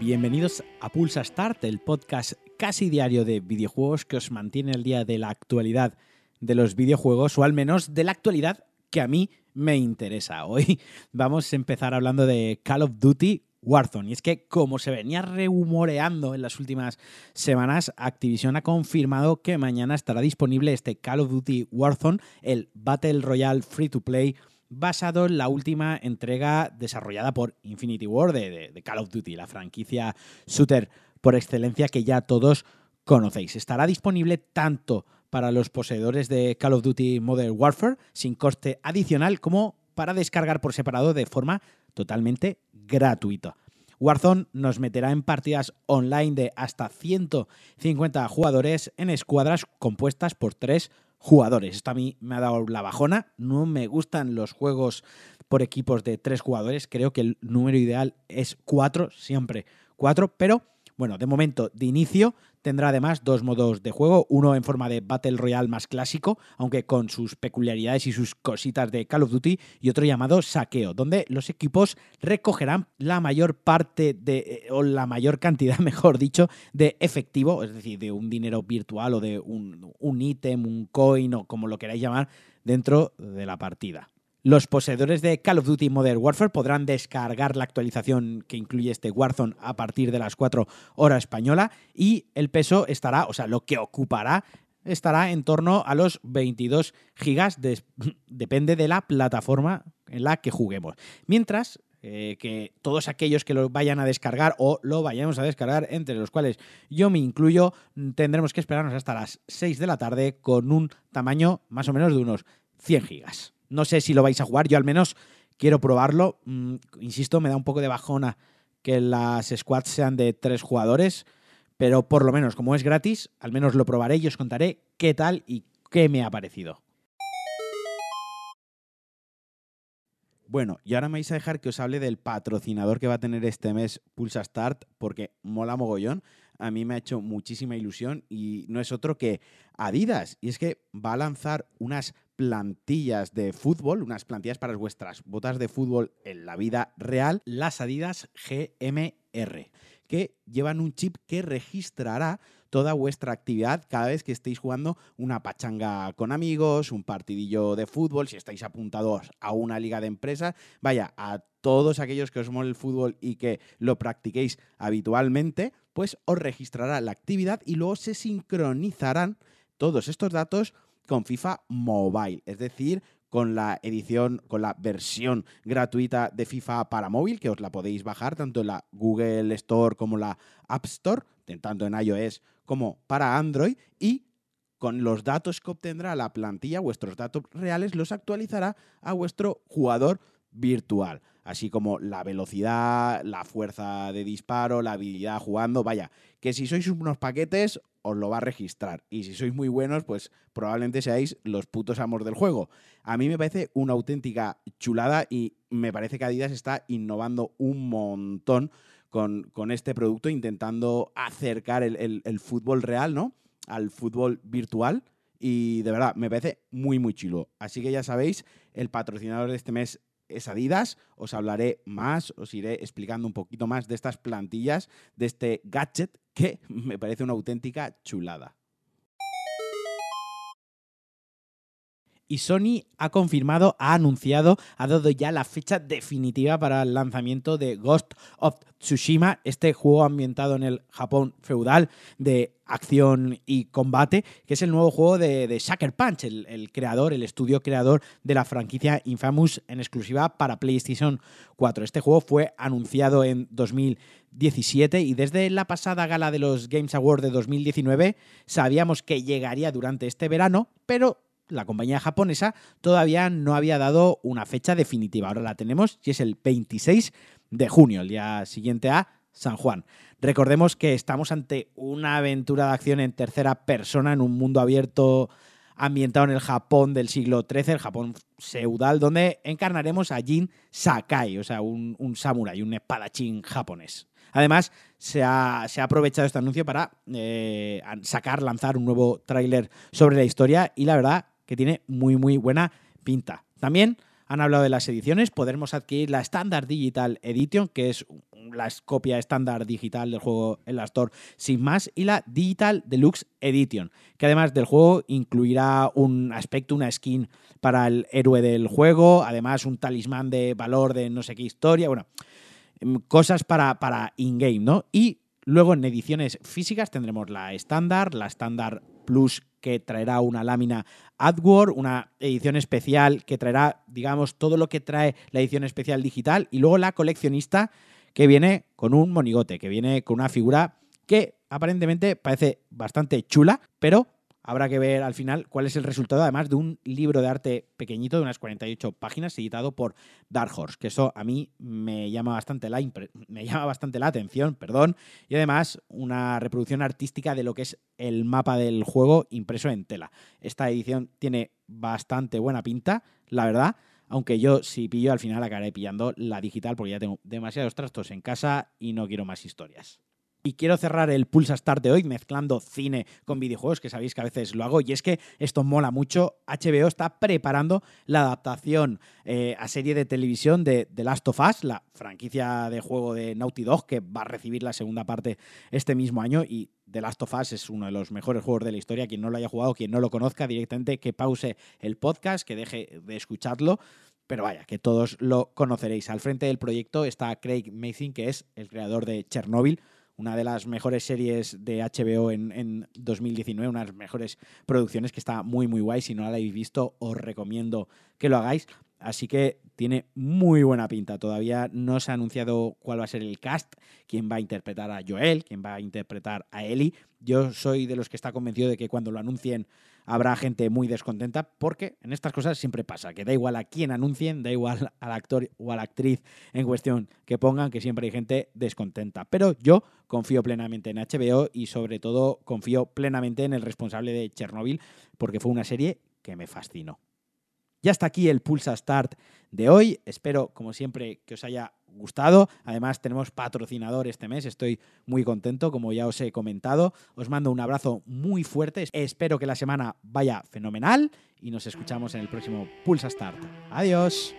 Bienvenidos a Pulsa Start, el podcast casi diario de videojuegos que os mantiene el día de la actualidad de los videojuegos, o al menos de la actualidad que a mí me interesa. Hoy vamos a empezar hablando de Call of Duty Warzone. Y es que, como se venía rehumoreando en las últimas semanas, Activision ha confirmado que mañana estará disponible este Call of Duty Warzone, el Battle Royale Free to Play basado en la última entrega desarrollada por Infinity War de, Call of Duty, la franquicia shooter por excelencia que ya todos conocéis. Estará disponible tanto para los poseedores de Call of Duty Modern Warfare sin coste adicional como para descargar por separado de forma totalmente gratuita. Warzone nos meterá en partidas online de hasta 150 jugadores en escuadras compuestas por tres jugadores. Esto a mí me ha dado la bajona. No me gustan los juegos por equipos de tres jugadores. Creo que el número ideal es cuatro, siempre cuatro, pero bueno, de momento, de inicio, tendrá además dos modos de juego, uno en forma de Battle Royale más clásico, aunque con sus peculiaridades y sus cositas de Call of Duty, y otro llamado Saqueo, donde los equipos recogerán la mayor parte de, eh, o la mayor cantidad, mejor dicho, de efectivo, es decir, de un dinero virtual o de un, un ítem, un coin o como lo queráis llamar, dentro de la partida. Los poseedores de Call of Duty Modern Warfare podrán descargar la actualización que incluye este Warzone a partir de las 4 horas española y el peso estará, o sea, lo que ocupará estará en torno a los 22 gigas, depende de la plataforma en la que juguemos. Mientras eh, que todos aquellos que lo vayan a descargar o lo vayamos a descargar, entre los cuales yo me incluyo, tendremos que esperarnos hasta las 6 de la tarde con un tamaño más o menos de unos 100 gigas. No sé si lo vais a jugar, yo al menos quiero probarlo. Mm, insisto, me da un poco de bajona que las squads sean de tres jugadores, pero por lo menos como es gratis, al menos lo probaré y os contaré qué tal y qué me ha parecido. Bueno, y ahora me vais a dejar que os hable del patrocinador que va a tener este mes Pulsa Start, porque mola mogollón. A mí me ha hecho muchísima ilusión y no es otro que Adidas. Y es que va a lanzar unas plantillas de fútbol, unas plantillas para vuestras botas de fútbol en la vida real, las Adidas GMR, que llevan un chip que registrará toda vuestra actividad cada vez que estéis jugando una pachanga con amigos, un partidillo de fútbol, si estáis apuntados a una liga de empresa, vaya, a todos aquellos que os mole el fútbol y que lo practiquéis habitualmente, pues os registrará la actividad y luego se sincronizarán todos estos datos con FIFA Mobile, es decir, con la edición, con la versión gratuita de FIFA para móvil, que os la podéis bajar tanto en la Google Store como la App Store, tanto en iOS como para Android, y con los datos que obtendrá la plantilla, vuestros datos reales, los actualizará a vuestro jugador virtual, así como la velocidad, la fuerza de disparo, la habilidad jugando, vaya, que si sois unos paquetes os lo va a registrar. Y si sois muy buenos, pues probablemente seáis los putos amos del juego. A mí me parece una auténtica chulada y me parece que Adidas está innovando un montón con, este producto, intentando acercar el, el, fútbol real, ¿no? Al fútbol virtual. Y de verdad, me parece muy, muy chulo. Así que ya sabéis, el patrocinador de este mes es Adidas. Os hablaré más, os iré explicando un poquito más de estas plantillas, de este gadget me parece una auténtica chulada. Y Sony ha confirmado, ha anunciado, ha dado ya la fecha definitiva para el lanzamiento de Ghost of Tsushima, este juego ambientado en el Japón feudal de acción y combate, que es el nuevo juego de, Sucker Punch, el, creador, el estudio creador de la franquicia Infamous en exclusiva para PlayStation 4. Este juego fue anunciado en 2017 y desde la pasada gala de los Games Awards de 2019 sabíamos que llegaría durante este verano, pero la compañía japonesa todavía no había dado una fecha definitiva. Ahora la tenemos y es el 26 de junio, el día siguiente a San Juan. Recordemos que estamos ante una aventura de acción en tercera persona en un mundo abierto ambientado en el Japón del siglo XIII, el Japón feudal, donde encarnaremos a Jin Sakai, o sea, un, un samurái, un espadachín japonés. Además, se ha, aprovechado este anuncio para eh, sacar, lanzar un nuevo tráiler sobre la historia y la verdad que tiene muy, muy buena pinta. También han hablado de las ediciones, podremos adquirir la Standard Digital Edition, que es la copia estándar digital del juego en la Store sin más, y la Digital Deluxe Edition, que además del juego incluirá un aspecto, una skin para el héroe del juego, además un talismán de valor de no sé qué historia, bueno, em, cosas para, para in-game, ¿no? Y luego en ediciones físicas tendremos la estándar, la estándar Plus que traerá una lámina AdWord, una edición especial que traerá, digamos, todo lo que trae la edición especial digital y luego la coleccionista que viene con un monigote, que viene con una figura que aparentemente parece bastante chula, pero Habrá que ver al final cuál es el resultado, además de un libro de arte pequeñito de unas 48 páginas editado por Dark Horse, que eso a mí me llama bastante la, me llama bastante la atención, perdón, y además una reproducción artística de lo que es el mapa del juego impreso en tela. Esta edición tiene bastante buena pinta, la verdad, aunque yo si pillo al final acabaré pillando la digital porque ya tengo demasiados trastos en casa y no quiero más historias. Y quiero cerrar el Pulsa Start de hoy mezclando cine con videojuegos, que sabéis que a veces lo hago, y es que esto mola mucho. HBO está preparando la adaptación eh, a serie de televisión de The Last of Us, la franquicia de juego de Naughty Dog, que va a recibir la segunda parte este mismo año. Y The Last of Us es uno de los mejores juegos de la historia. Quien no lo haya jugado, quien no lo conozca, directamente que pause el podcast, que deje de escucharlo pero vaya, que todos lo conoceréis. Al frente del proyecto está Craig Mason, que es el creador de Chernobyl, una de las mejores series de HBO en, 2019, unas de las mejores producciones que está muy, muy guay. Si no la habéis visto, os recomiendo que lo hagáis. Así que tiene muy buena pinta. Todavía no se ha anunciado cuál va a ser el cast, quién va a interpretar a Joel, quién va a interpretar a Ellie. Yo soy de los que está convencido de que cuando lo anuncien habrá gente muy descontenta, porque en estas cosas siempre pasa, que da igual a quién anuncien, da igual al actor o a la actriz en cuestión que pongan, que siempre hay gente descontenta. Pero yo confío plenamente en HBO y sobre todo confío plenamente en el responsable de Chernobyl, porque fue una serie que me fascinó. Ya está aquí el Pulsa Start de hoy. Espero, como siempre, que os haya gustado. Además, tenemos patrocinador este mes. Estoy muy contento, como ya os he comentado. Os mando un abrazo muy fuerte. Espero que la semana vaya fenomenal y nos escuchamos en el próximo Pulsa Start. Adiós.